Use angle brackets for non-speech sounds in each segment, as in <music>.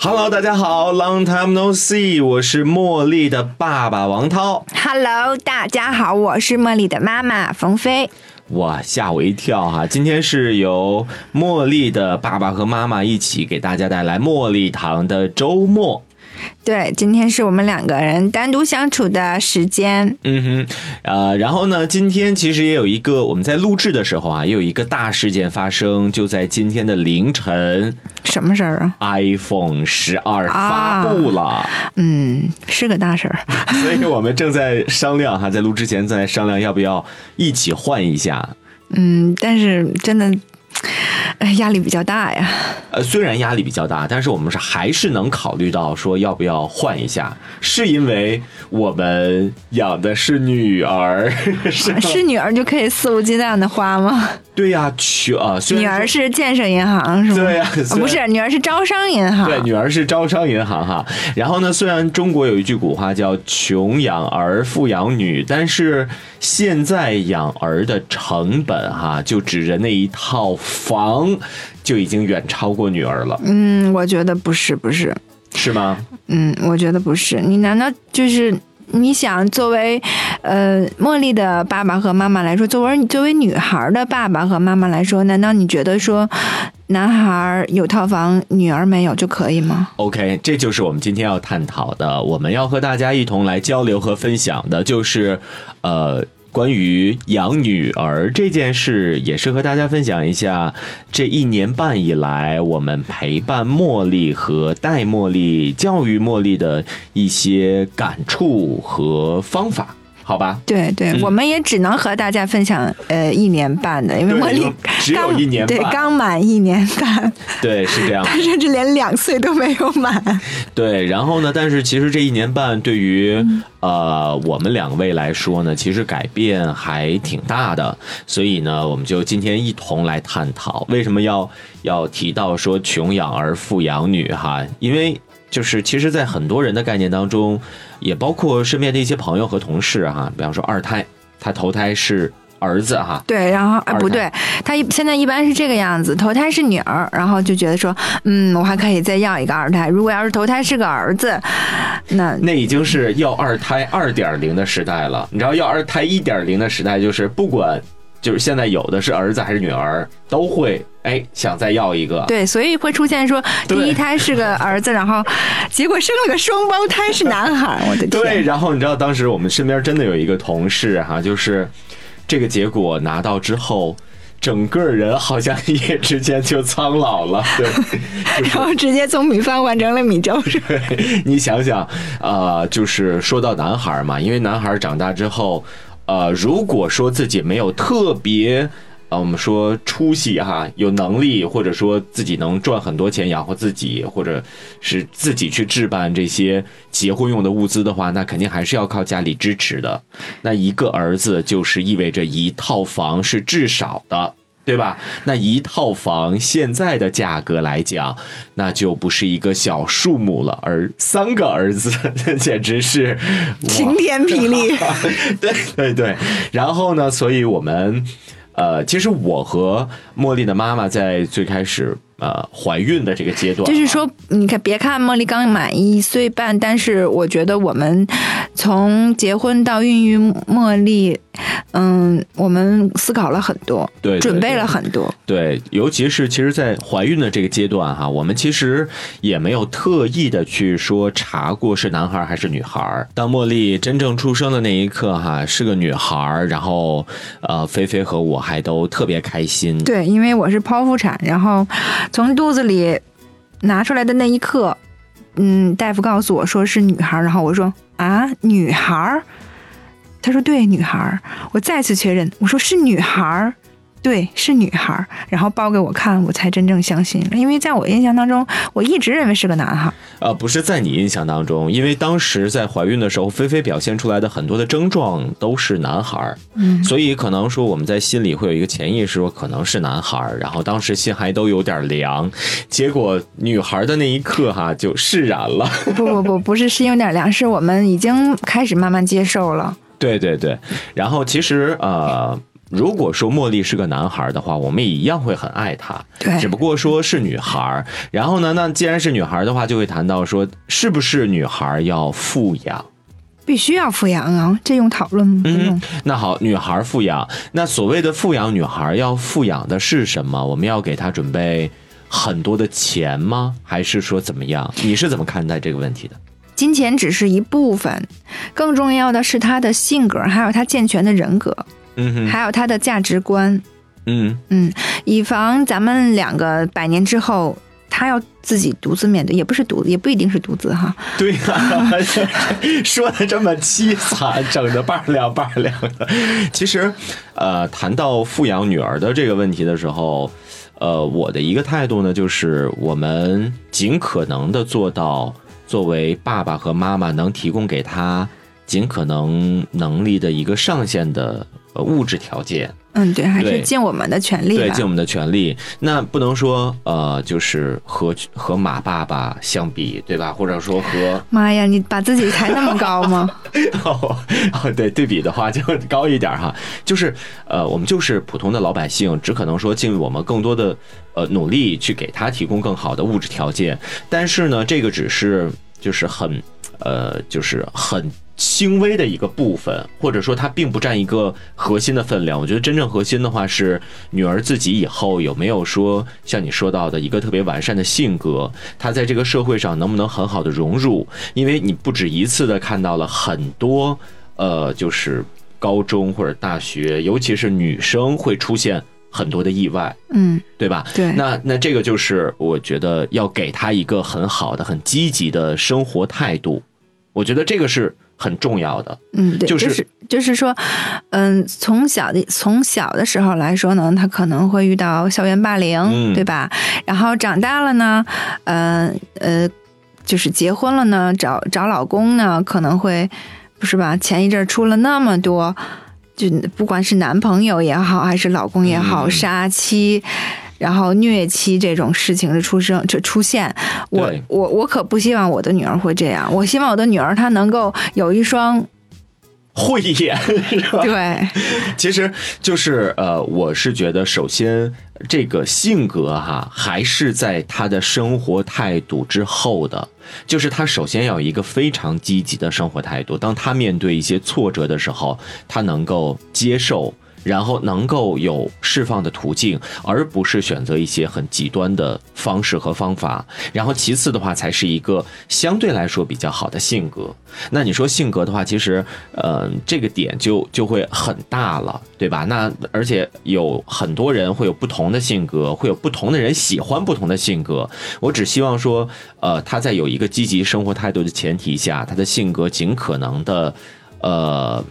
Hello，大家好，Long time no see，我是茉莉的爸爸王涛。Hello，大家好，我是茉莉的妈妈冯飞。哇，吓我一跳哈！今天是由茉莉的爸爸和妈妈一起给大家带来茉莉堂的周末。对，今天是我们两个人单独相处的时间。嗯哼，呃，然后呢，今天其实也有一个我们在录制的时候啊，也有一个大事件发生，就在今天的凌晨什么事儿啊？，iPhone 十二发布了。嗯，是个大事儿。<laughs> 所以我们正在商量哈，在录之前正在商量要不要一起换一下。嗯，但是真的，哎，压力比较大呀。呃，虽然压力比较大，但是我们是还是能考虑到说要不要换一下，是因为我们养的是女儿，<laughs> 是女儿就可以肆无忌惮的花吗？对呀，去啊，女儿是建设银行是吗？对呀不是，女儿是招商银行。对，女儿是招商银行哈。然后呢，虽然中国有一句古话叫“穷养儿，富养女”，但是现在养儿的成本哈，就指着那一套房，就已经远超过女儿了，嗯，我觉得不是，不是。是吗？嗯，我觉得不是。你难道就是你想作为呃茉莉的爸爸和妈妈来说，作为作为女孩的爸爸和妈妈来说，难道你觉得说男孩有套房，女儿没有就可以吗？OK，这就是我们今天要探讨的，我们要和大家一同来交流和分享的，就是呃。关于养女儿这件事，也是和大家分享一下这一年半以来我们陪伴茉莉和带茉莉、教育茉莉的一些感触和方法，好吧？对对，嗯我们也只能和大家分享呃一年半的，因为对茉莉只有一年半对刚满一年半，对，是这样他甚至连两岁都没有满。对，然后呢？但是其实这一年半对于、嗯呃我们两位来说呢，其实改变还挺大的。所以呢，我们就今天一同来探讨为什么要要提到说穷养儿，富养女哈？因为就是其实，在很多人的概念当中，也包括身边的一些朋友和同事哈，比方说二胎，他头胎是儿子哈，对，然后二胎啊不对，他一现在一般是这个样子，头胎是女儿，然后就觉得说，嗯，我还可以再要一个二胎。如果要是头胎是个儿子，那那已经是要二胎二点零的时代了。你知道，要二胎一点零的时代，就是不管就是现在有的是儿子还是女儿，都会哎想再要一个。对，所以会出现说第一胎是个儿子，然后结果生了个双胞胎是男孩，我的天！<laughs> 对，然后你知道当时我们身边真的有一个同事哈，就是这个结果拿到之后。整个人好像一夜之间就苍老了，<laughs> 对，<laughs> 然后直接从米饭换成了米粥，是吧你想想，呃，就是说到男孩嘛，因为男孩长大之后，呃，如果说自己没有特别。呃，我们说出息哈，有能力，或者说自己能赚很多钱养活自己，或者是自己去置办这些结婚用的物资的话，那肯定还是要靠家里支持的。那一个儿子就是意味着一套房是至少的，对吧？那一套房现在的价格来讲，那就不是一个小数目了，而三个儿子 <laughs> 简直是 <laughs> 晴天霹雳。对对对，然后呢，所以我们呃，其实我和茉莉的妈妈在最开始呃怀孕的这个阶段啊，就是说，你看，别看茉莉刚满一岁半，但是我觉得我们从结婚到孕育茉莉，嗯，我们思考了很多，对对准备了很多。对，尤其是其实，在怀孕的这个阶段哈，我们其实也没有特意的去说查过是男孩还是女孩。当茉莉真正出生的那一刻哈，是个女孩，然后呃，菲菲和我还都特别开心。对，因为我是剖腹产，然后从肚子里拿出来的那一刻，嗯，大夫告诉我说是女孩，然后我说啊，女孩儿，他说对，女孩儿，我再次确认，我说是女孩儿，对，是女孩儿，然后抱给我看，我才真正相信了。因为在我印象当中，我一直认为是个男孩儿。呃，不是在你印象当中，因为当时在怀孕的时候，菲菲表现出来的很多的症状都是男孩儿，嗯，所以可能说我们在心里会有一个潜意识，说可能是男孩儿，然后当时心还都有点凉，结果女孩儿的那一刻哈就释然了。不不不，<laughs> 不是心有点凉，是我们已经开始慢慢接受了。对对对，然后其实呃。如果说茉莉是个男孩儿的话，我们也一样会很爱她。对只不过说是女孩儿。然后呢，那既然是女孩儿的话，就会谈到说，是不是女孩儿要富养？必须要富养啊，这用讨论吗？嗯。，那好，女孩儿富养，那所谓的富养女孩儿要富养的是什么？我们要给她准备很多的钱吗？还是说怎么样？你是怎么看待这个问题的？金钱只是一部分，更重要的是她的性格，还有她健全的人格，嗯哼，还有他的价值观。嗯，嗯，以防咱们两个百年之后，他要自己独自面对，也不是独，也不一定是独自哈。对呀、<laughs> 说的这么凄惨，整的半凉半凉的。其实，呃，谈到富养女儿的这个问题的时候，呃，我的一个态度呢，就是我们尽可能的做到，作为爸爸和妈妈能提供给她尽可能能力的一个上限的呃物质条件。嗯，对，还是尽我们的全力对，吧尽我们的全力。那不能说呃，就是和和马爸爸相比，对吧？或者说和妈呀，你把自己抬那么高吗？<laughs> 哦，哦，对，对比的话就高一点哈，就是呃，我们就是普通的老百姓，只可能说尽我们更多的呃努力去给他提供更好的物质条件，但是呢，这个只是就是很呃，就是很。轻微的一个部分，或者说它并不占一个核心的分量。我觉得真正核心的话是女儿自己以后有没有说像你说到的一个特别完善的性格，她在这个社会上能不能很好的融入？因为你不止一次的看到了很多呃，就是高中或者大学，尤其是女生会出现很多的意外，嗯，对吧？对。那那这个就是我觉得要给她一个很好的、很积极的生活态度，我觉得这个是很重要的。嗯，对，就就是是就是说，嗯，从小的从小的时候来说呢，他可能会遇到校园霸凌，嗯对吧？然后长大了呢，呃呃，就是结婚了呢，找找老公呢，可能会不是吧？前一阵儿出了那么多，就不管是男朋友也好，还是老公也好，嗯杀妻。然后虐妻这种事情的出生，就出现，我我我可不希望我的女儿会这样。我希望我的女儿她能够有一双慧眼是吧？对，其实就是呃，我是觉得，首先这个性格哈，还是在他的生活态度之后的，就是他首先要有一个非常积极的生活态度。当他面对一些挫折的时候，他能够接受。然后能够有释放的途径，而不是选择一些很极端的方式和方法。然后其次的话，才是一个相对来说比较好的性格。那你说性格的话，其实，呃，这个点就就会很大了，对吧？那而且有很多人会有不同的性格，会有不同的人喜欢不同的性格。我只希望说，呃，他在有一个积极生活态度的前提下，他的性格尽可能的，呃，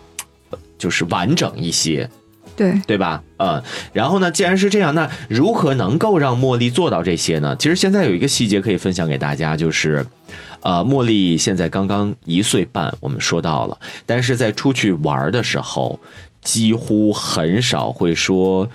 就是完整一些。对，对吧？嗯，然后呢，既然是这样，那如何能够让茉莉做到这些呢？其实现在有一个细节可以分享给大家，就是，呃，茉莉现在刚刚一岁半，我们说到了，但是在出去玩的时候，几乎很少会说，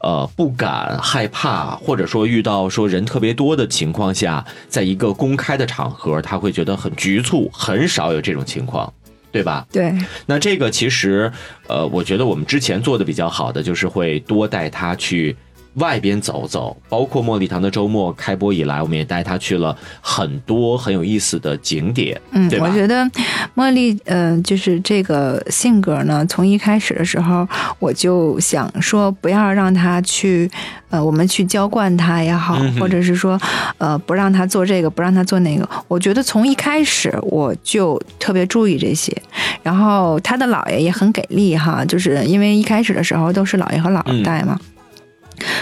呃，不敢、害怕，或者说遇到说人特别多的情况下，在一个公开的场合，他会觉得很局促，很少有这种情况，对吧？对，那这个其实，呃，我觉得我们之前做的比较好的，就是会多带他去外边走走，包括茉莉堂的周末开播以来，我们也带他去了很多很有意思的景点，嗯对，吧我觉得茉莉，嗯、就是这个性格呢，从一开始的时候，我就想说，不要让他去，呃，我们去娇惯他也好，嗯或者是说，呃，不让他做这个，不让他做那个。我觉得从一开始我就特别注意这些，然后他的姥爷也很给力哈，就是因为一开始的时候都是姥爷和姥嗯姥带嘛。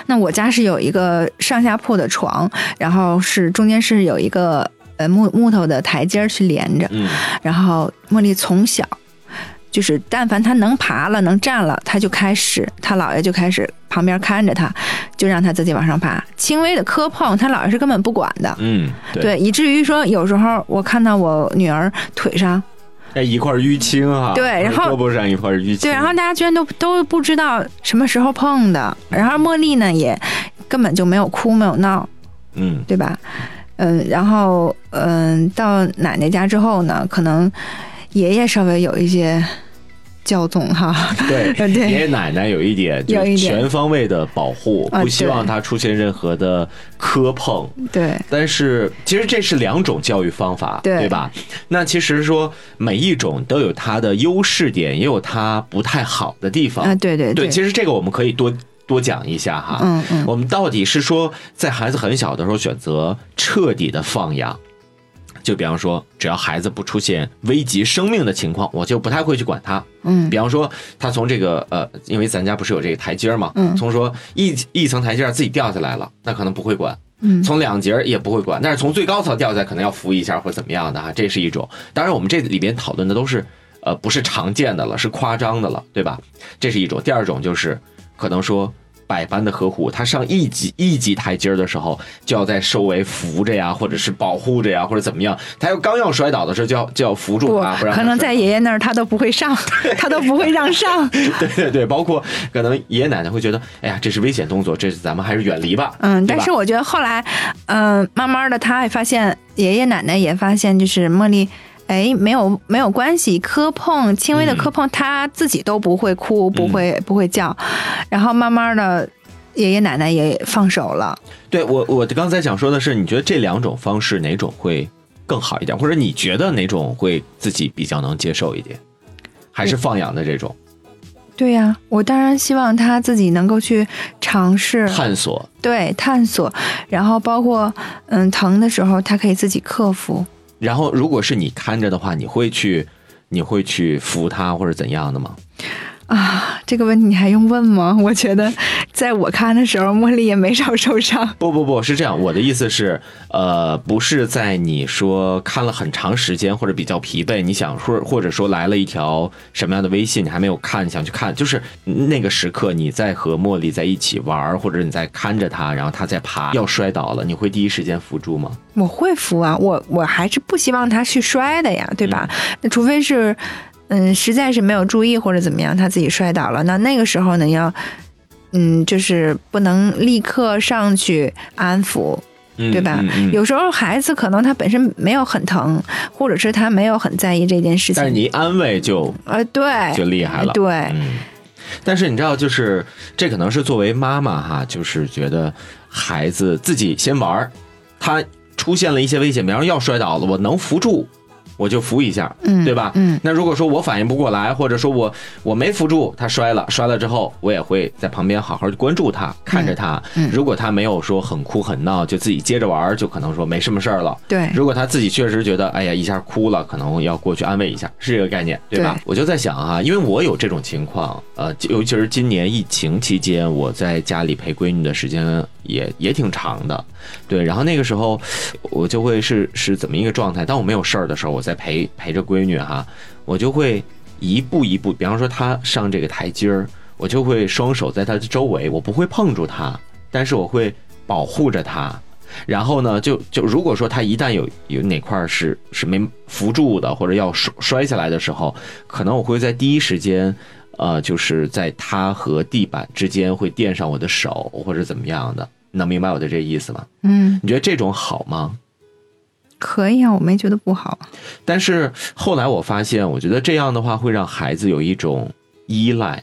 那我家是有一个上下铺的床，然后是中间是有一个呃木木头的台阶儿去连着，嗯然后茉莉从小就是但凡她能爬了、能站了，她就开始，她姥爷就开始旁边看着她，就让她自己往上爬。轻微的磕碰，她姥爷是根本不管的。嗯，对，对，以至于说有时候我看到我女儿腿上，哎，一块淤青啊，对然后胳膊上一块淤青，对，然后大家居然都都不知道什么时候碰的，然后茉莉呢也根本就没有哭没有闹，嗯，对吧？嗯，然后嗯，到奶奶家之后呢，可能爷爷稍微有一些骄纵哈，对，<laughs> 对爷爷奶奶有一点，就全方位的保护，啊不希望他出现任何的磕碰。对但是其实这是两种教育方法，对吧？那其实说每一种都有它的优势点，也有它不太好的地方。啊，对对对，其实这个我们可以多多讲一下哈。嗯嗯我们到底是说在孩子很小的时候选择彻底的放养，就比方说，只要孩子不出现危及生命的情况，我就不太会去管他。嗯比方说，他从这个呃，因为咱家不是有这个台阶儿嘛，嗯从说一一层台阶儿自己掉下来了，那可能不会管。嗯从两节儿也不会管，但是从最高层掉下来可能要扶一下或怎么样的哈，这是一种。当然，我们这里边讨论的都是呃不是常见的了，是夸张的了，对吧？这是一种。第二种就是可能说百般的呵护，他上一级一级台阶儿的时候，就要在周围扶着呀，或者是保护着呀，或者怎么样。他要刚要摔倒的时候，就要就要扶住不他，不让他可能在爷爷那儿他都不会上，<laughs> 他都不会让上。<laughs> 对对对，包括可能爷爷奶奶会觉得，哎呀，这是危险动作，这是咱们还是远离吧。嗯，但是我觉得后来，嗯、慢慢的他也发现，爷爷奶奶也发现，就是茉莉，哎，没有没有关系，磕碰轻微的磕碰，他自己都不会哭，不会、不会叫，然后慢慢的，爷爷奶奶也放手了。对我，我刚才想说的是，你觉得这两种方式哪种会更好一点，或者你觉得哪种会自己比较能接受一点？还是放养的这种对呀、我当然希望他自己能够去尝试，探索？对探索，然后包括嗯疼的时候，他可以自己克服。然后，如果是你看着的话，你会去，你会去扶他或者怎样的吗？啊，这个问题你还用问吗？<laughs> 我觉得，在我看的时候，茉莉也没少受伤。<laughs> 不不不是这样，我的意思是，呃，不是在你说看了很长时间或者比较疲惫，你想说或者说来了一条什么样的微信，你还没有看，想去看，就是那个时刻你在和茉莉在一起玩儿，或者你在看着她，然后她在爬，要摔倒了，你会第一时间扶住吗？我会扶啊，我我还是不希望她去摔的呀，对吧？那除非是，嗯，实在是没有注意或者怎么样，他自己摔倒了，那那个时候呢，要，嗯，就是不能立刻上去安抚，嗯，对吧？嗯嗯。有时候孩子可能他本身没有很疼，或者是他没有很在意这件事情，但是你一安慰就呃，对，就厉害了，对，嗯，但是你知道，就是这可能是作为妈妈哈，就是觉得孩子自己先玩儿，他出现了一些危险，比方说要摔倒了，我能扶住，我就扶一下，嗯，对吧？嗯，那如果说我反应不过来，或者说我我没扶住，他摔了，摔了之后，我也会在旁边好好地关注他，看着他。嗯如果他没有说很哭很闹，就自己接着玩，就可能说没什么事儿了。对，如果他自己确实觉得，哎呀，一下哭了，可能要过去安慰一下，是这个概念，对吧？对我就在想啊，因为我有这种情况，呃，尤其是今年疫情期间，我在家里陪闺女的时间也也挺长的，对。然后那个时候，我就会是是怎么一个状态？当我没有事儿的时候，我在陪陪着闺女哈，我就会一步一步，比方说她上这个台阶儿，我就会双手在她的周围，我不会碰住她，但是我会保护着她。然后呢，就就如果说他一旦有有哪块是是没扶住的，或者要摔摔下来的时候，可能我会在第一时间，呃，就是在他和地板之间会垫上我的手，或者怎么样的，能明白我的这意思吗？嗯，你觉得这种好吗？可以啊，我没觉得不好。但是后来我发现，我觉得这样的话会让孩子有一种依赖，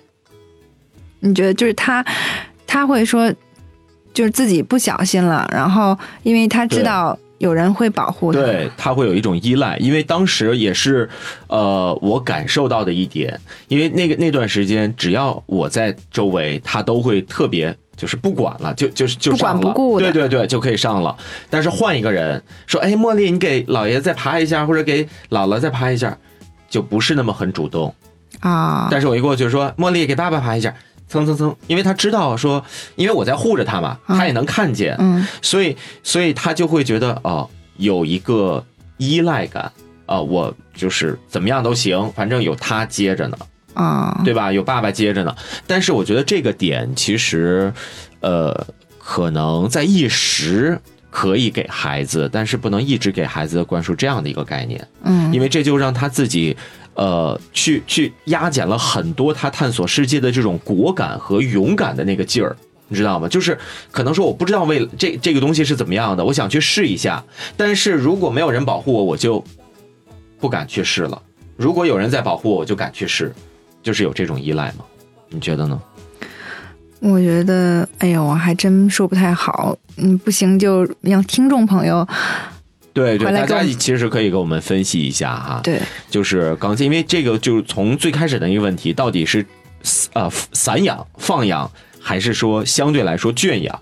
你觉得就是他，他会说，就是自己不小心了，然后因为他知道有人会保护他，对他会有一种依赖，因为当时也是，呃，我感受到的一点，因为那个那段时间，只要我在周围，他都会特别。就是不管了，就就是就不管上了不顾的对对对，就可以上了。但是换一个人说，哎，茉莉，你给姥爷再爬一下，或者给姥姥再爬一下，就不是那么很主动。啊，但是我一过去说，茉莉给爸爸爬一下，蹭蹭蹭，因为他知道说，因为我在护着他嘛，嗯他也能看见，嗯所以所以他就会觉得哦，有一个依赖感，啊、我就是怎么样都行，反正有他接着呢，啊，对吧？有爸爸接着呢。但是我觉得这个点其实，呃，可能在一时可以给孩子，但是不能一直给孩子灌输这样的一个概念，嗯，因为这就让他自己。呃，去去压减了很多他探索世界的这种果敢和勇敢的那个劲儿，你知道吗？就是可能说我不知道为了这这个东西是怎么样的，我想去试一下，但是如果没有人保护我，我就不敢去试了。如果有人在保护我，我就敢去试，就是有这种依赖吗？你觉得呢？我觉得，哎呀，我还真说不太好。嗯，不行就让听众朋友对对，大家其实可以给我们分析一下哈。对，就是刚才，因为这个就是从最开始的一个问题，到底是呃散养、放养，还是说相对来说圈养，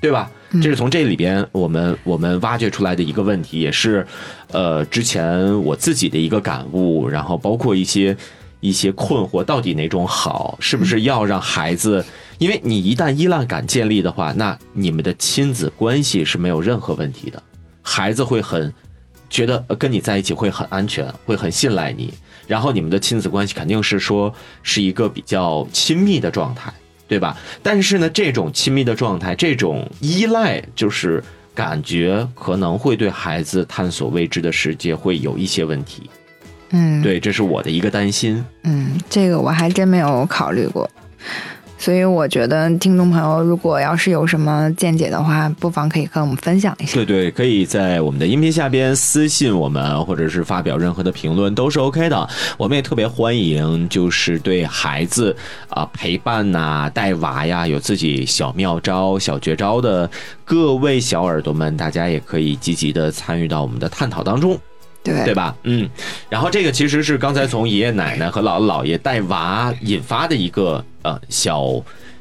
对吧？嗯这是从这里边我们我们挖掘出来的一个问题，也是呃之前我自己的一个感悟，然后包括一些一些困惑，到底哪种好？是不是要让孩子？因为你一旦依赖感建立的话，那你们的亲子关系是没有任何问题的，孩子会很觉得跟你在一起会很安全，会很信赖你，然后你们的亲子关系肯定是说是一个比较亲密的状态，对吧？但是呢，这种亲密的状态，这种依赖，就是感觉可能会对孩子探索未知的世界会有一些问题。嗯，，对，这是我的一个担心。嗯，这个我还真没有考虑过。所以我觉得听众朋友如果要是有什么见解的话，不妨可以和我们分享一下。对对，可以在我们的音频下边私信我们，或者是发表任何的评论都是 OK 的。我们也特别欢迎，就是对孩子啊、陪伴呐、带娃呀有自己小妙招、小绝招的各位小耳朵们，大家也可以积极的参与到我们的探讨当中。对对吧？嗯，然后这个其实是刚才从爷爷奶奶和姥姥姥爷带娃引发的一个呃小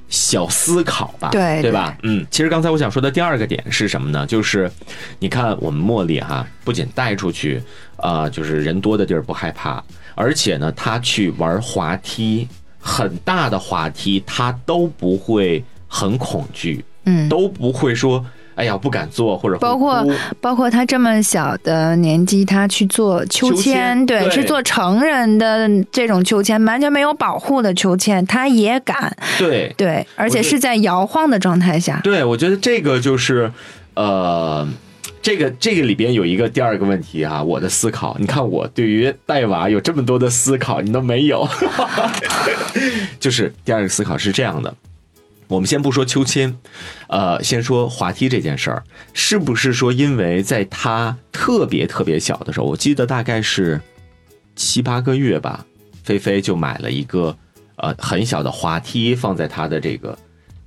小思考吧，对对吧？嗯，其实刚才我想说的第二个点是什么呢？就是你看我们茉莉哈，不仅带出去，啊，就是人多的地儿不害怕，而且呢，她去玩滑梯，很大的滑梯，她都不会很恐惧，嗯，都不会说。哎呀，不敢坐，或者包括包括他这么小的年纪，他去做秋秋千对，对。去做成人的这种秋千，完全没有保护的秋千，他也敢，对。对，而且是在摇晃的状态下，对，我觉得这个就是，呃，这个这个里边有一个第二个问题哈、我的思考，你看我对于带娃有这么多的思考，你都没有，<laughs> 就是第二个思考是这样的。我们先不说秋千，呃，先说滑梯这件事儿，是不是说因为在他特别特别小的时候，我记得大概是七八个月吧，菲菲就买了一个呃很小的滑梯放在他的这个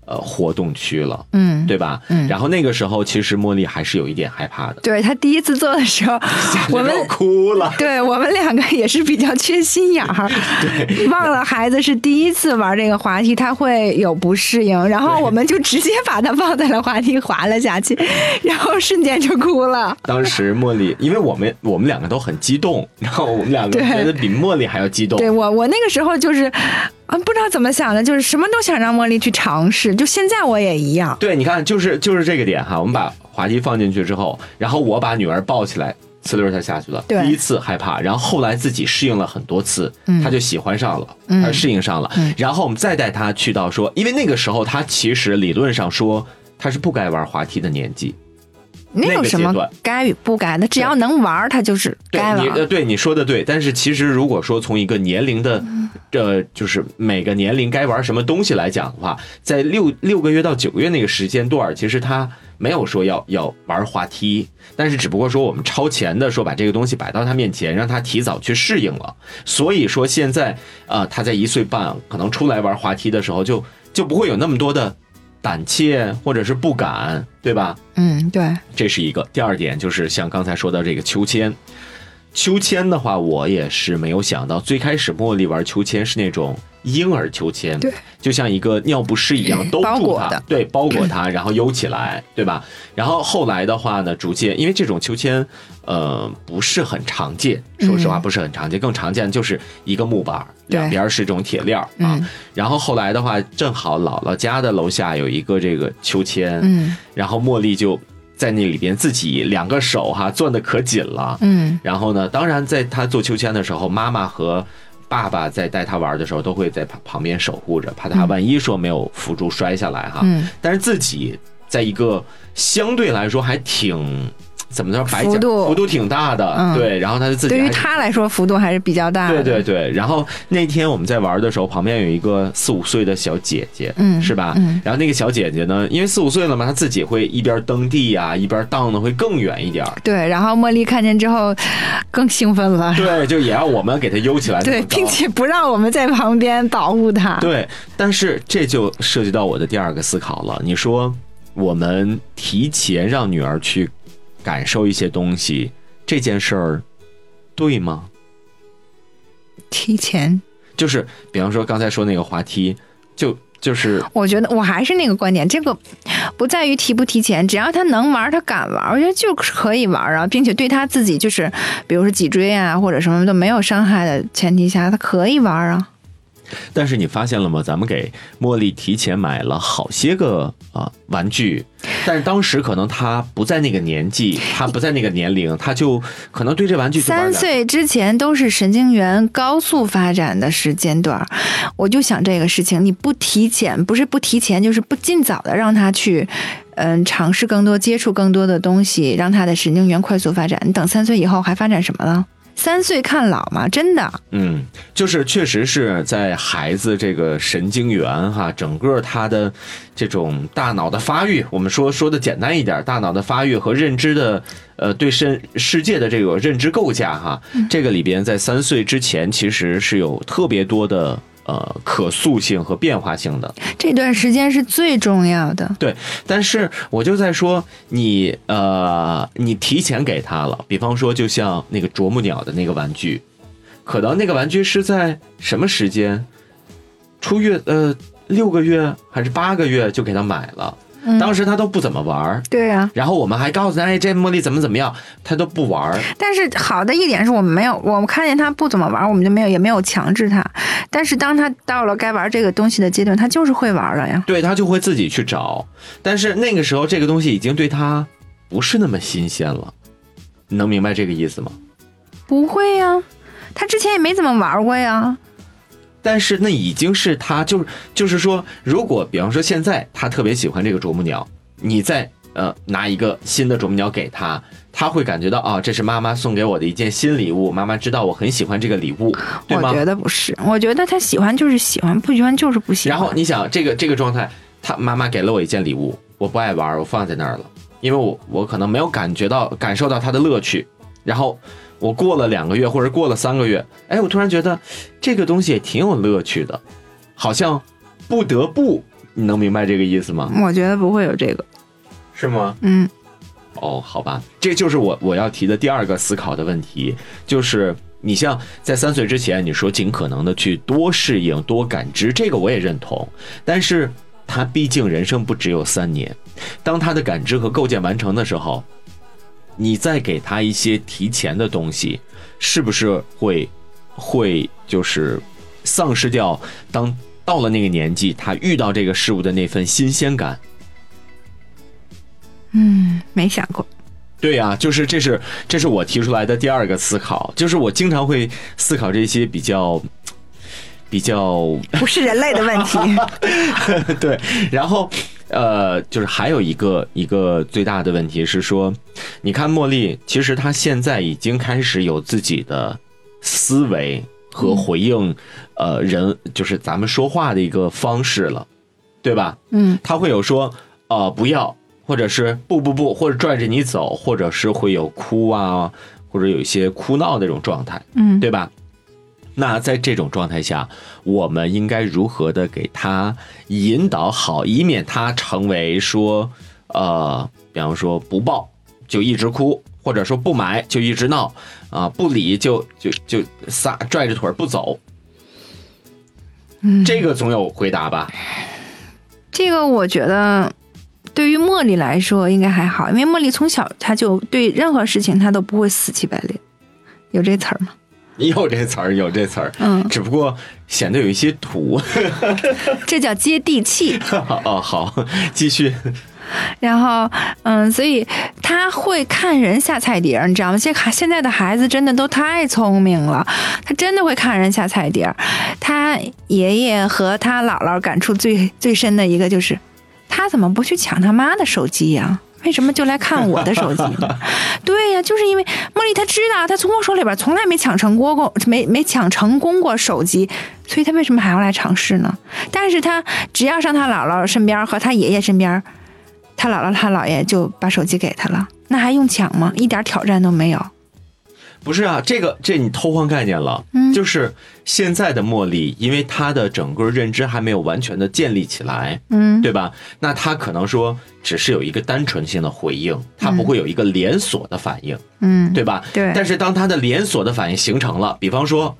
呃活动区了，嗯，对吧？嗯然后那个时候其实茉莉还是有一点害怕的，对她第一次做的时候，<laughs> 我们要哭了。<laughs> 对我们两个也是比较缺心眼儿，对忘了孩子是第一次玩这个滑梯，他会有不适应，然后我们就直接把他放在了滑梯滑了下去，然后瞬间就哭了。当时茉莉，因为我们我们两个都很激动，然后我们两个觉得比茉莉还要激动。对我，我那个时候就是，啊，不知道怎么想的，就是什么都想让茉莉去尝试。就现在我也一样，对，你看，就是就是这个点哈，我们把滑梯放进去之后，然后我把女儿抱起来，呲溜她下去了。对第一次害怕，然后后来自己适应了很多次，嗯她就喜欢上了，嗯她适应上了。嗯然后我们再带她去到说，因为那个时候她其实理论上说她是不该玩滑梯的年纪。那有什么该与不该的，只要能玩儿，他就是对该玩儿。你呃，对你说的对，但是其实如果说从一个年龄的，呃，就是每个年龄该玩什么东西来讲的话，在六六个月到九个月那个时间段，其实他没有说要要玩滑梯，但是只不过说我们超前的说把这个东西摆到他面前，让他提早去适应了。所以说现在呃，他在一岁半可能出来玩滑梯的时候就，就不会有那么多的胆怯或者是不敢，对吧？嗯，对，这是一个。第二点就是像刚才说到这个秋千，秋千的话，我也是没有想到，最开始茉莉玩秋千是那种婴儿秋千，对，就像一个尿不湿一样 <laughs> 兜住它包裹的，对，包裹它，然后悠起来，对吧？然后后来的话呢，逐渐因为这种秋千，呃，不是很常见，说实话嗯。不是很常见，更常见就是一个木板儿，两边儿是这种铁链儿啊。嗯。然后后来的话，正好姥姥家的楼下有一个这个秋千，嗯然后茉莉就在那里边自己两个手哈攥得可紧了，嗯。然后呢，当然在他做秋千的时候，妈妈和爸爸在带他玩的时候，都会在旁旁边守护着，怕他万一说没有扶住摔下来哈。嗯，但是自己在一个相对来说还挺怎么着，幅度幅度挺大的，嗯对，然后他就自己对于还他来说幅度还是比较大的。对对对，然后那天我们在玩的时候，旁边有一个四五岁的小姐姐，嗯是吧？嗯然后那个小姐姐呢，因为四五岁了嘛，她自己会一边蹬地呀、一边荡的会更远一点。对，然后茉莉看见之后更兴奋了。对，就也要我们给她悠起来。<laughs> 对，并且不让我们在旁边保护她。对，但是这就涉及到我的第二个思考了。你说我们提前让女儿去感受一些东西，这件事儿对吗？提前，就是比方说刚才说那个滑梯，就就是我觉得我还是那个观点，这个不在于提不提前，只要他能玩，他敢玩，我觉得就是可以玩啊，并且对他自己就是，比如说脊椎啊或者什么都没有伤害的前提下，他可以玩啊。但是你发现了吗？咱们给茉莉提前买了好些个啊、玩具，但是当时可能她不在那个年纪，她不在那个年龄，<laughs> 她就可能对这玩具三岁之前都是神经元高速发展的时间段，我就想这个事情，你不提前，不是不提前，就是不尽早的让他去，嗯，尝试更多、接触更多的东西，让他的神经元快速发展。你等三岁以后还发展什么了？三岁看老嘛，真的。嗯，就是确实是在孩子这个神经元哈，整个他的这种大脑的发育，我们说说的简单一点，大脑的发育和认知的呃对世世界的这个认知构架哈，这个里边在三岁之前其实是有特别多的呃可塑性和变化性的。这段时间是最重要的。对，但是我就在说你呃，你提前给他了，比方说就像那个啄木鸟的那个玩具，可能那个玩具是在什么时间出月呃六个月还是八个月就给他买了，嗯当时他都不怎么玩儿。对啊，然后我们还告诉他，哎，这茉莉怎么怎么样，他都不玩儿。但是好的一点是我们没有，我们看见他不怎么玩，我们就没有也没有强制他。但是当他到了该玩这个东西的阶段，他就是会玩了呀。对他就会自己去找，但是那个时候这个东西已经对他不是那么新鲜了，你能明白这个意思吗？不会呀，他之前也没怎么玩过呀。但是那已经是他，就是就是说，如果比方说现在他特别喜欢这个啄木鸟，你再呃拿一个新的啄木鸟给他，他会感觉到啊，这是妈妈送给我的一件新礼物，妈妈知道我很喜欢这个礼物，对吗我？觉得不是，我觉得他喜欢就是喜欢，不喜欢就是不喜欢。然后你想这个这个状态，他妈妈给了我一件礼物，我不爱玩，我放在那儿了，因为我我可能没有感觉到感受到它的乐趣，然后我过了两个月或者过了三个月，哎，我突然觉得这个东西也挺有乐趣的，好像不得不，你能明白这个意思吗？我觉得不会有这个，是吗？嗯，哦，好吧，这就是我我要提的第二个思考的问题，就是你像在三岁之前，你说尽可能的去多适应、多感知，这个我也认同，但是他毕竟人生不只有三年，当他的感知和构建完成的时候，你再给他一些提前的东西，是不是会会就是丧失掉当到了那个年纪，他遇到这个事物的那份新鲜感？嗯，没想过。对呀、就是这是这是我提出来的第二个思考，就是我经常会思考这些比较比较不是人类的问题。<laughs> 对，然后呃，就是还有一个一个最大的问题是说，你看茉莉，其实她现在已经开始有自己的思维和回应，呃，人就是咱们说话的一个方式了，对吧？嗯，她会有说呃不要，或者是不不不，或者拽着你走，或者是会有哭啊，或者有一些哭闹的这种状态，嗯，对吧？那在这种状态下，我们应该如何的给他引导好，以免他成为说，呃，比方说不抱就一直哭，或者说不买就一直闹，啊，不理就就就撒拽着腿不走，嗯这个总有回答吧？这个我觉得对于茉莉来说应该还好，因为茉莉从小她就对任何事情她都不会死乞白赖，有这词儿吗？<laughs> 有这词儿，有这词儿，嗯，只不过显得有一些土。<laughs> 这叫接地气。<laughs> 哦，好，继续。然后，嗯，所以他会看人下菜碟儿，你知道吗？现在现在的孩子真的都太聪明了，他真的会看人下菜碟儿。他爷爷和他姥姥感触最最深的一个就是，他怎么不去抢他妈的手机呀、为什么就来看我的手机呢？<laughs> 对呀、就是因为茉莉她知道，她从我手里边从来没抢成过过，没没抢成功过手机，所以她为什么还要来尝试呢？但是她只要上她姥姥身边和她爷爷身边，她姥姥她姥爷就把手机给她了，那还用抢吗？一点挑战都没有。不是啊，这个这你偷换概念了。嗯就是现在的茉莉，因为她的整个认知还没有完全的建立起来，嗯对吧？那她可能说只是有一个单纯性的回应，她不会有一个连锁的反应，嗯，对吧？对但是当她的连锁的反应形成了，比方说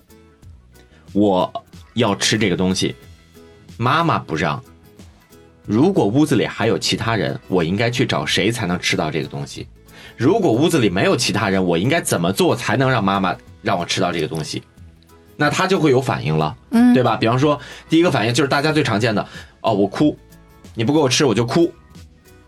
我要吃这个东西，妈妈不让。如果屋子里还有其他人，我应该去找谁才能吃到这个东西？如果屋子里没有其他人，我应该怎么做才能让妈妈让我吃到这个东西？那他就会有反应了，嗯对吧？比方说，第一个反应就是大家最常见的，哦，我哭，你不给我吃我就哭，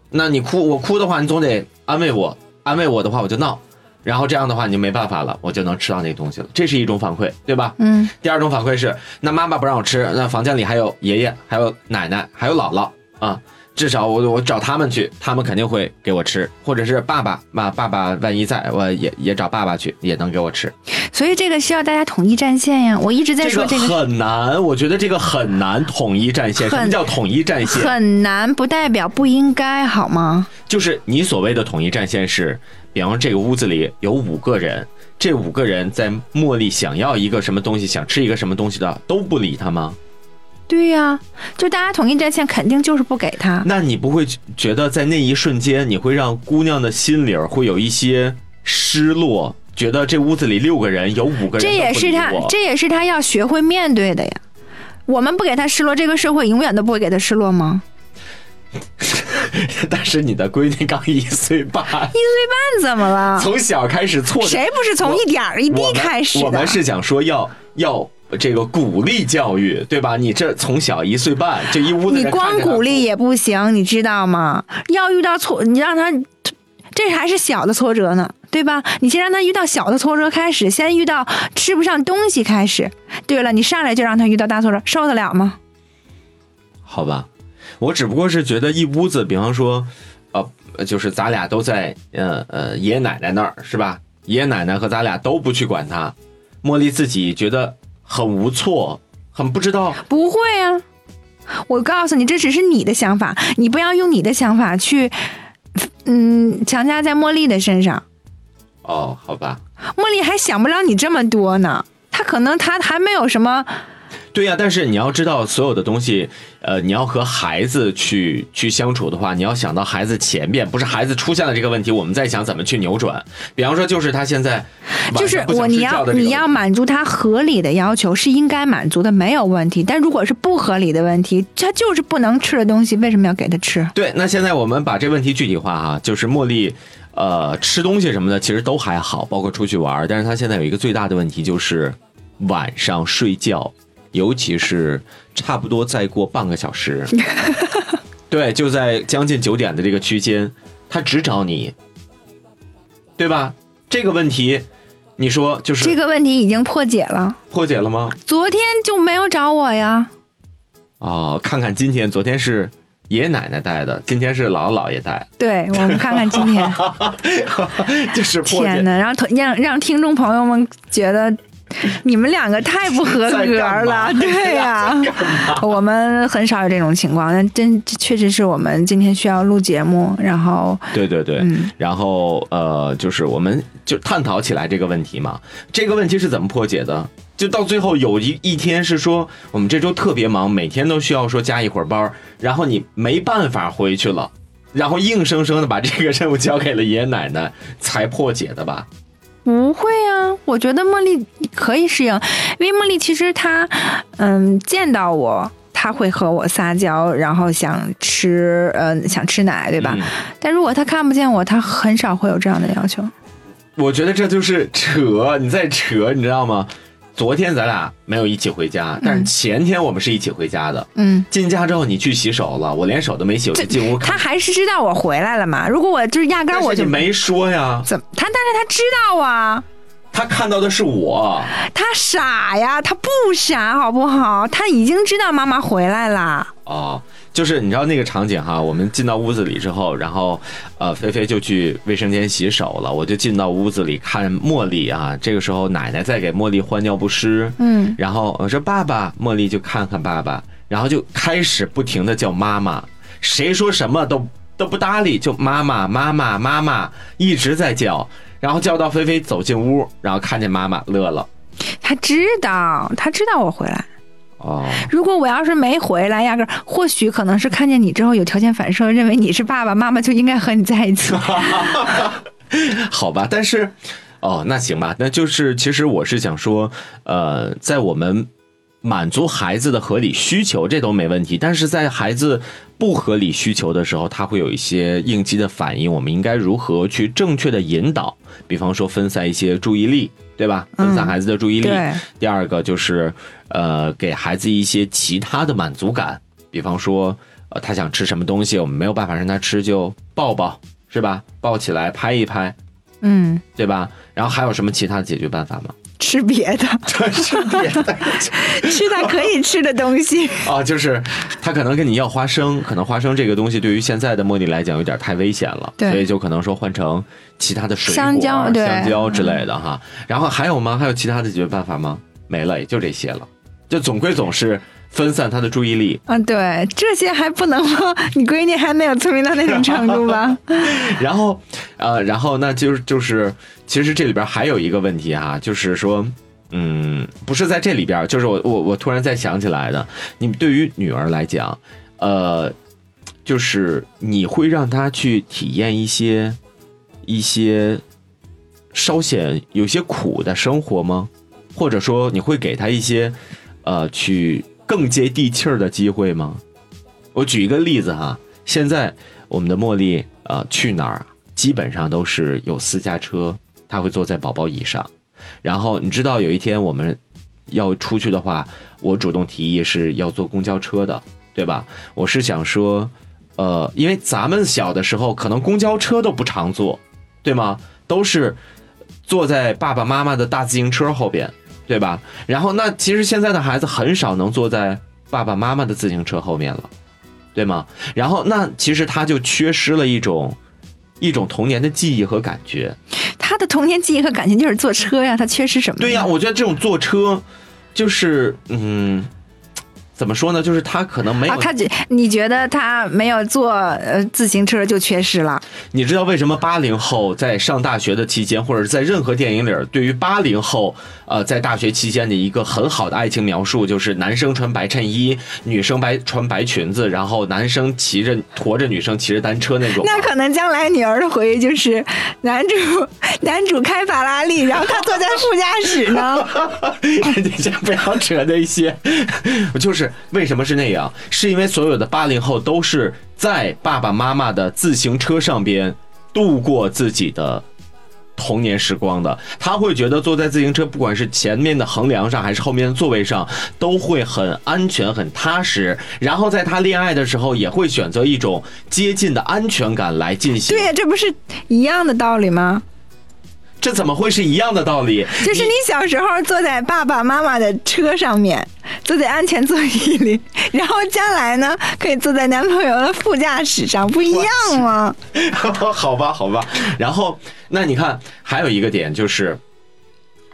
那你哭我哭的话，你总得安慰我，安慰我的话我就闹，然后这样的话你就没办法了，我就能吃到那个东西了，这是一种反馈，对吧？嗯第二种反馈是，那妈妈不让我吃，那房间里还有爷爷，还有奶奶，还有姥姥啊，至少我我找他们去，他们肯定会给我吃，或者是爸爸，妈爸爸万一在，我也也找爸爸去，也能给我吃。所以这个需要大家统一战线呀。我一直在说这个个很难，我觉得这个很难统一战线。什么叫统一战线？很难，不代表不应该，好吗？就是你所谓的统一战线是，比方说这个屋子里有五个人，这五个人在茉莉想要一个什么东西，想吃一个什么东西的都不理他吗？对呀、就大家统一战线，肯定就是不给他。那你不会觉得在那一瞬间，你会让姑娘的心里儿会有一些失落，觉得这屋子里六个人有五个人这也是他这也是他要学会面对的呀。我们不给他失落，这个社会永远都不会给他失落吗？<laughs> 但是你的闺女刚一岁半，一岁半怎么了？从小开始错，谁不是从一点儿一滴开始的？我们是想说要要这个鼓励教育，对吧？你这从小一岁半，这一屋子你光鼓励也不行，你知道吗？要遇到挫，你让他，这还是小的挫折呢，对吧？你先让他遇到小的挫折开始，先遇到吃不上东西开始。对了，你上来就让他遇到大挫折，受得了吗？好吧，我只不过是觉得一屋子，比方说，呃，就是咱俩都在呃呃爷爷奶奶那儿是吧？爷爷奶奶和咱俩都不去管他，茉莉自己觉得很无措，很不知道。不会啊，我告诉你，这只是你的想法，你不要用你的想法去，嗯，强加在茉莉的身上。哦，好吧，茉莉还想不了你这么多呢，她可能她还没有什么。对呀、但是你要知道，所有的东西，呃，你要和孩子去去相处的话，你要想到孩子前面，不是孩子出现了这个问题，我们在想怎么去扭转。比方说，就是他现在 <laughs> 就是我，你要你要满足他合理的要求是应该满足的，没有问题。但如果是不合理的问题，他就是不能吃的东西，为什么要给他吃？对，那现在我们把这问题具体化哈，就是茉莉，呃，吃东西什么的其实都还好，包括出去玩儿，但是他现在有一个最大的问题就是晚上睡觉，尤其是差不多再过半个小时，<laughs> 对，就在将近九点的这个区间，他只找你，对吧？这个问题，你说就是这个问题已经破解了，破解了吗？昨天就没有找我呀。哦，看看今天，昨天是爷爷奶奶带的，今天是姥姥姥爷带，对，我们看看今天，<laughs> 就是破解天哪，让让让听众朋友们觉得。<laughs> 你们两个太不合格了，对呀、我们很少有这种情况，但真确实是我们今天需要录节目，然后对对对，嗯然后呃，就是我们就探讨起来这个问题嘛。这个问题是怎么破解的？就到最后有一一天是说，我们这周特别忙，每天都需要说加一会儿班，然后你没办法回去了，然后硬生生的把这个任务交给了爷爷奶奶，才破解的吧？不会啊，我觉得茉莉可以适应，因为茉莉其实她，嗯，见到我，她会和我撒娇，然后想吃，呃，想吃奶，对吧？嗯但如果她看不见我，她很少会有这样的要求。我觉得这就是扯，你在扯，你知道吗？昨天咱俩没有一起回家，但是前天我们是一起回家的。嗯，进家之后你去洗手了，我连手都没洗，我就进屋看。他还是知道我回来了嘛？如果我就是压根儿我就没说呀，怎么他？但是他知道啊，他看到的是我。他傻呀，他不傻好不好？他已经知道妈妈回来了。哦，就是你知道那个场景哈，我们进到屋子里之后，然后呃，菲菲就去卫生间洗手了，我就进到屋子里看茉莉啊。这个时候奶奶在给茉莉换尿不湿，嗯，然后我说爸爸，茉莉就看看爸爸，然后就开始不停的叫妈妈，谁说什么都都不搭理，就妈妈妈妈妈妈一直在叫，然后叫到菲菲走进屋，然后看见妈妈乐了。他知道，他知道我回来。哦，如果我要是没回来，压根儿或许可能是看见你之后有条件反射，认为你是爸爸，妈妈就应该和你在一起。<laughs> 好吧，但是，哦，那行吧，那就是其实我是想说，呃，在我们满足孩子的合理需求，这都没问题，但是在孩子不合理需求的时候，他会有一些应激的反应，我们应该如何去正确的引导？比方说分散一些注意力，对吧？分散孩子的注意力。对，第二个就是，呃，给孩子一些其他的满足感，比方说，呃，他想吃什么东西，我们没有办法让他吃，就抱抱，是吧？抱起来拍一拍，嗯，对吧？然后还有什么其他的解决办法吗？吃别的，<laughs> 吃别的 <laughs> 吃他可以吃的东西。<laughs> 啊，就是他可能跟你要花生，可能花生这个东西对于现在的茉莉来讲有点太危险了，对所以就可能说换成其他的水果、香蕉对香蕉之类的哈。然后还有吗？还有其他的解决办法吗？没了，也就这些了。就总归总是分散他的注意力，啊，对，这些还不能吗？<laughs> 你闺女还没有聪明到那种程度吧？<laughs> 然后，呃，然后那就是就是，其实这里边还有一个问题哈、就是说，嗯，不是在这里边，就是我我我突然再想起来的，你对于女儿来讲，呃，就是你会让她去体验一些一些稍显有些苦的生活吗？或者说你会给她一些呃去更接地气儿的机会吗？我举一个例子哈，现在我们的茉莉呃去哪儿，基本上都是有私家车，她会坐在宝宝椅上。然后你知道有一天我们要出去的话，我主动提议是要坐公交车的，对吧？我是想说，呃，因为咱们小的时候可能公交车都不常坐，对吗？都是坐在爸爸妈妈的大自行车后边，对吧？然后那其实现在的孩子很少能坐在爸爸妈妈的自行车后面了，对吗？然后那其实他就缺失了一种一种童年的记忆和感觉。他的童年记忆和感情就是坐车呀，他缺失什么？对呀、我觉得这种坐车就是嗯，怎么说呢？就是他可能没有，啊，他觉你觉得他没有坐呃自行车就缺失了？你知道为什么八零后在上大学的期间，或者是在任何电影里，对于八零后呃在大学期间的一个很好的爱情描述，就是男生穿白衬衣，女生白穿白裙子，然后男生骑着驮着女生骑着单车那种。那可能将来女儿的回忆就是男主 <laughs> 男主开法拉利，然后他坐在副驾驶呢。<laughs> 你先不要扯那些，就是为什么是那样？是因为所有的八零后都是在爸爸妈妈的自行车上边度过自己的童年时光的。他会觉得坐在自行车，不管是前面的横梁上还是后面的座位上，都会很安全、很踏实。然后在他恋爱的时候，也会选择一种接近的安全感来进行对。呀，这不是一样的道理吗？这怎么会是一样的道理？就是你小时候坐在爸爸妈妈的车上面，坐在安全座椅里，<laughs> 然后将来呢可以坐在男朋友的副驾驶上，不一样吗？<laughs> 好吧，好吧。然后，那你看，还有一个点就是，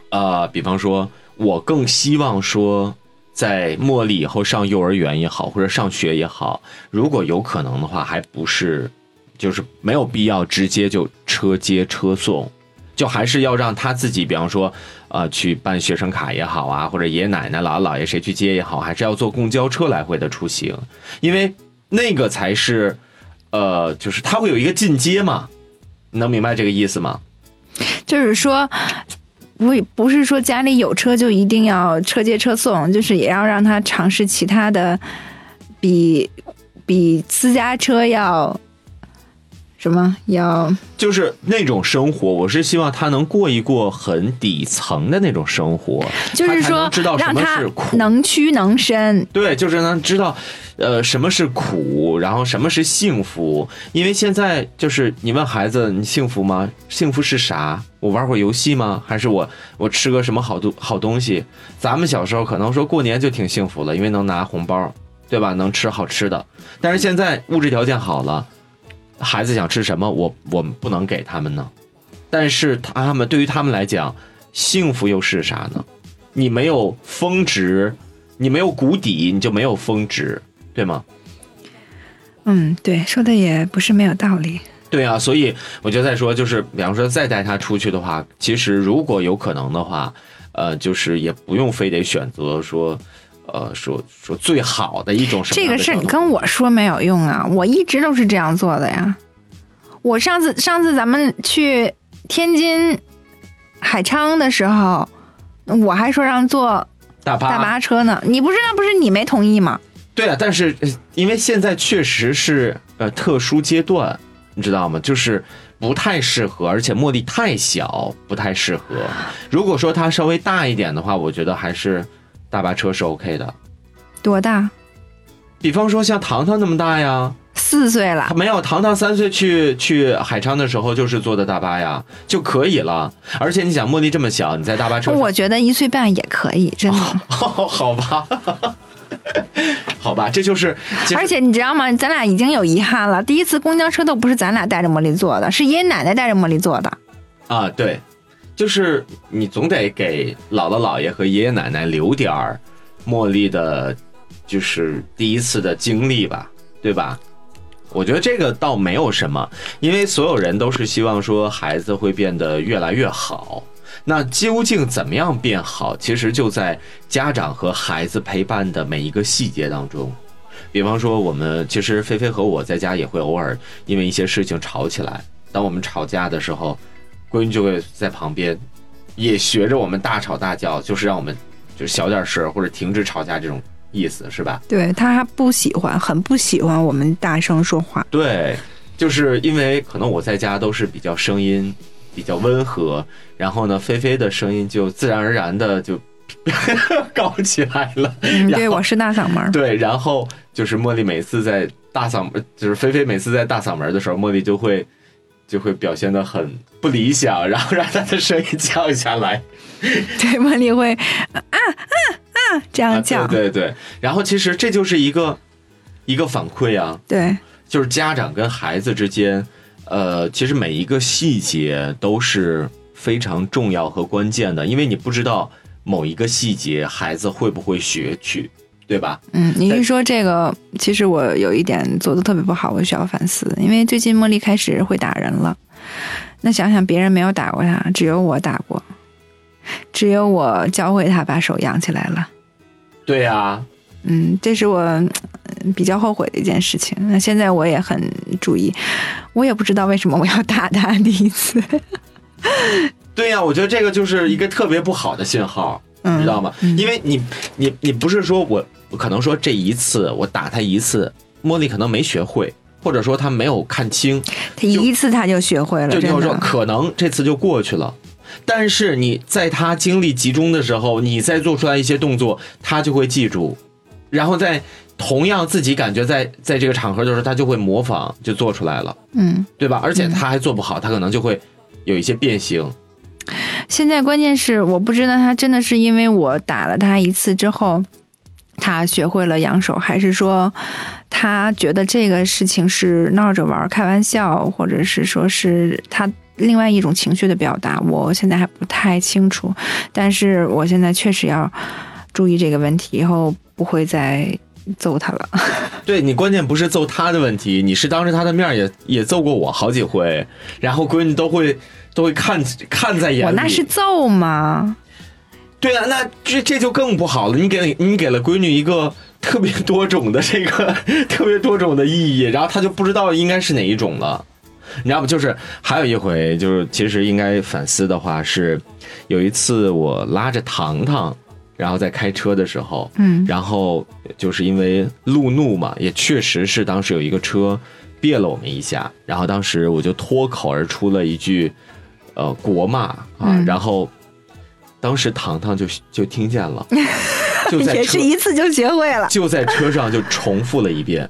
呃，比方说，我更希望说，在茉莉以后上幼儿园也好，或者上学也好，如果有可能的话，还不是，就是没有必要直接就车接车送。就还是要让他自己，比方说，呃，去办学生卡也好啊，或者爷爷奶奶、姥姥姥爷谁去接也好，还是要坐公交车来回的出行，因为那个才是，呃，就是他会有一个进阶嘛，能明白这个意思吗？就是说，不不是说家里有车就一定要车接车送，就是也要让他尝试其他的比比私家车要什么要就是那种生活，我是希望他能过一过很底层的那种生活，就是说他知道什么是苦。能屈能伸。对，就是让他知道，呃，什么是苦，然后什么是幸福。因为现在就是你问孩子，你幸福吗？幸福是啥？我玩会儿游戏吗？还是我我吃个什么好东好东西？咱们小时候可能说过年就挺幸福了，因为能拿红包，对吧？能吃好吃的。但是现在物质条件好了，孩子想吃什么，我我们不能给他们呢。但是他们对于他们来讲，幸福又是啥呢？你没有峰值，你没有谷底，你就没有峰值，对吗？嗯，对，说的也不是没有道理。对啊，所以我就在说，就是比方说再带他出去的话，其实如果有可能的话，呃，就是也不用非得选择说，呃，说说最好的一种什么这个事。你跟我说没有用啊，我一直都是这样做的呀。我上次上次咱们去天津海昌的时候，我还说让坐大巴大巴车呢，你不是那不是你没同意吗？对啊，但是呃因为现在确实是呃特殊阶段，你知道吗？就是不太适合，而且茉莉太小，不太适合。如果说它稍微大一点的话，我觉得还是大巴车是 OK 的。多大？比方说像糖糖那么大呀，四岁了，没有糖糖三岁去去海昌的时候就是坐的大巴呀就可以了。而且你想茉莉这么小，你在大巴车上，我觉得一岁半也可以，真的。<laughs> 好吧，<laughs> 好吧，这就是，而且你知道吗？咱俩已经有遗憾了。第一次公交车都不是咱俩带着茉莉坐的，是爷爷奶奶带着茉莉坐的。啊，对，就是你总得给姥姥姥爷和爷爷奶奶留点儿茉莉的，就是第一次的经历吧，对吧？我觉得这个倒没有什么，因为所有人都是希望说孩子会变得越来越好。那究竟怎么样变好？其实就在家长和孩子陪伴的每一个细节当中。比方说，我们其实菲菲和我在家也会偶尔因为一些事情吵起来。当我们吵架的时候，闺女就会在旁边，也学着我们大吵大叫，就是让我们就小点声或者停止吵架这种意思，是吧？对她不喜欢，很不喜欢我们大声说话。对，就是因为可能我在家都是比较声音比较温和，然后呢，菲菲的声音就自然而然的就 <laughs> 高起来了。嗯，对，我是大嗓门。对，然后就是茉莉每次在大嗓门，就是菲菲每次在大嗓门的时候，茉莉就会就会表现的很不理想，然后让他的声音降下来。<laughs> 对，茉莉会啊啊啊这样叫。啊、对对对，然后其实这就是一个一个反馈啊，对就是家长跟孩子之间，呃，其实每一个细节都是非常重要和关键的，因为你不知道某一个细节孩子会不会学去，对吧？嗯，你但一说这个，其实我有一点做的特别不好，我需要反思。因为最近茉莉开始会打人了，那想想别人没有打过她，只有我打过，只有我教会她把手扬起来了。对呀、嗯，这是我嗯比较后悔的一件事情。那现在我也很注意，我也不知道为什么我要打他第一次。<laughs> 对呀、我觉得这个就是一个特别不好的信号。嗯，你知道吗？嗯因为你你你不是说我我可能说这一次我打他一次，茉莉可能没学会，或者说他没有看清，他一次他就学会了，就就是说。可能这次就过去了。但是你在他精力集中的时候，你再做出来一些动作，他就会记住，然后在同样自己感觉在在这个场合的时候，他就会模仿，就做出来了，嗯，对吧？而且他还做不好，他可能就会有一些变形。现在关键是我不知道他真的是因为我打了他一次之后，他学会了扬手，还是说他觉得这个事情是闹着玩、开玩笑，或者是说是他另外一种情绪的表达，我现在还不太清楚。但是我现在确实要注意这个问题，以后不会再揍他了。<laughs> 对你关键不是揍他的问题，你是当着他的面也也揍过我好几回，然后闺女都会都会看看在眼里。我那是揍吗？对啊，那这这就更不好了。你给你给了闺女一个特别多种的这个 <laughs> 特别多种的意义，然后她就不知道应该是哪一种了。你知道不？就是还有一回，就是其实应该反思的话是，有一次我拉着糖糖，然后在开车的时候，嗯然后就是因为路怒嘛，也确实是当时有一个车别了我们一下，然后当时我就脱口而出了一句，呃，国骂啊，嗯然后当时糖糖就就听见了，<laughs> 就在也是一次就学会了。就在车上就重复了一遍。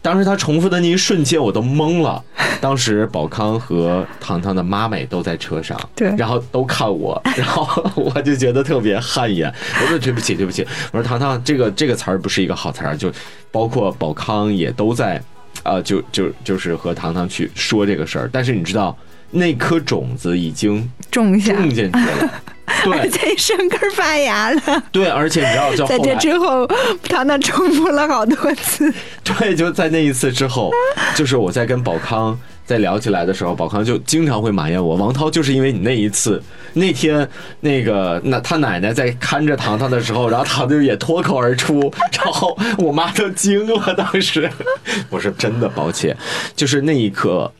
当时他重复的那一瞬间，我都懵了。当时宝康和糖糖的妈妈也都在车上，<laughs> 对然后都看我，<laughs> 然后我就觉得特别汗颜。我说对不起，对不起。我说糖糖，这个这个词儿不是一个好词儿，就包括宝康也都在，啊、就就就是和糖糖去说这个事儿。但是你知道，那颗种子已经种下，种进去了，<laughs> 对在生根发芽了。对，而且你知道，在这之后，糖糖重复了好多次。<laughs> 对，就在那一次之后，就是我在跟宝康在聊起来的时候，宝康就经常会埋怨我，王涛就是因为你那一次那天那个那他奶奶在看着糖糖的时候，然后糖糖也脱口而出，<laughs> 然后我妈都惊了，当时我说真的抱歉，就是那一刻，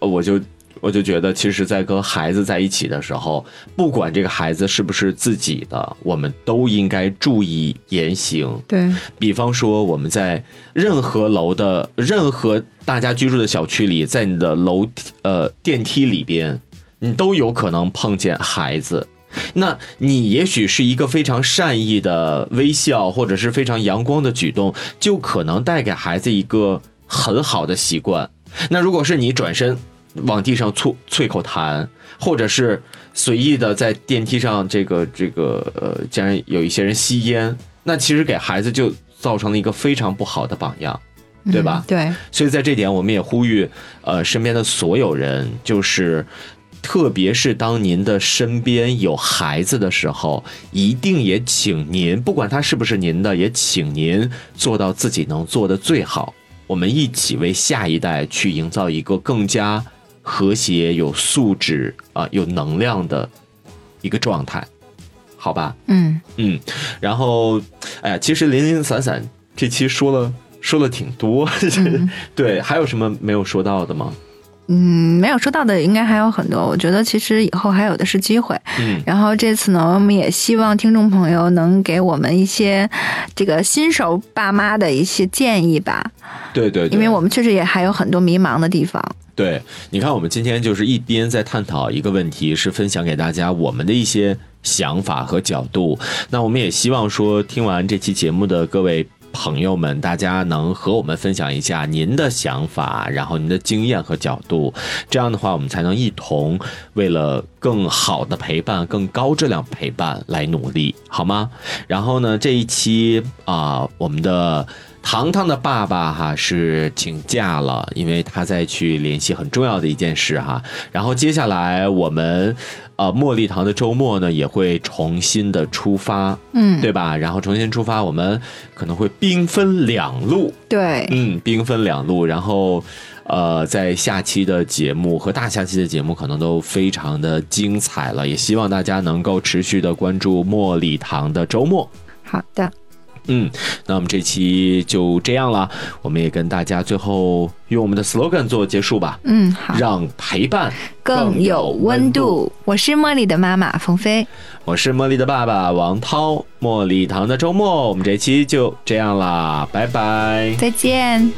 呃我就。我就觉得，其实，在跟孩子在一起的时候，不管这个孩子是不是自己的，我们都应该注意言行，对，比方说，我们在任何楼的任何大家居住的小区里，在你的楼梯呃电梯里边，你都有可能碰见孩子。那你也许是一个非常善意的微笑，或者是非常阳光的举动，就可能带给孩子一个很好的习惯。那如果是你转身往地上啐啐口痰，或者是随意的在电梯上这个这个呃，竟然有一些人吸烟，那其实给孩子就造成了一个非常不好的榜样，对吧？嗯对，所以在这点，我们也呼吁呃身边的所有人，就是。特别是当您的身边有孩子的时候，一定也请您，不管他是不是您的，也请您做到自己能做的最好。我们一起为下一代去营造一个更加和谐、有素质啊、有能量的一个状态，好吧？嗯，嗯，然后，哎呀，其实零零散散这期说了说了挺多，<laughs> 对，还有什么没有说到的吗？嗯，没有说到的应该还有很多。我觉得其实以后还有的是机会。嗯然后这次呢，我们也希望听众朋友能给我们一些这个新手爸妈的一些建议吧，对对对，因为我们确实也还有很多迷茫的地方。对，你看，我们今天就是一边在探讨一个问题，是分享给大家我们的一些想法和角度。那我们也希望说，听完这期节目的各位朋友们，大家能和我们分享一下您的想法，然后您的经验和角度。这样的话，我们才能一同为了更好的陪伴、更高质量陪伴来努力，好吗？然后呢，这一期啊、我们的。糖糖的爸爸哈是请假了，因为他在去联系很重要的一件事哈。然后接下来我们呃茉莉堂的周末呢也会重新的出发，嗯，对吧？然后重新出发，我们可能会兵分两路，对，嗯，兵分两路，然后。呃，在下期的节目和大下期的节目可能都非常的精彩了，也希望大家能够持续的关注茉莉堂的周末。好的，嗯，那我们这期就这样了，我们也跟大家最后用我们的 slogan 做结束吧，嗯，好，让陪伴更有温度。我是茉莉的妈妈冯飞，我是茉莉的爸爸王涛，茉莉堂的周末，我们这期就这样啦，拜拜。再见。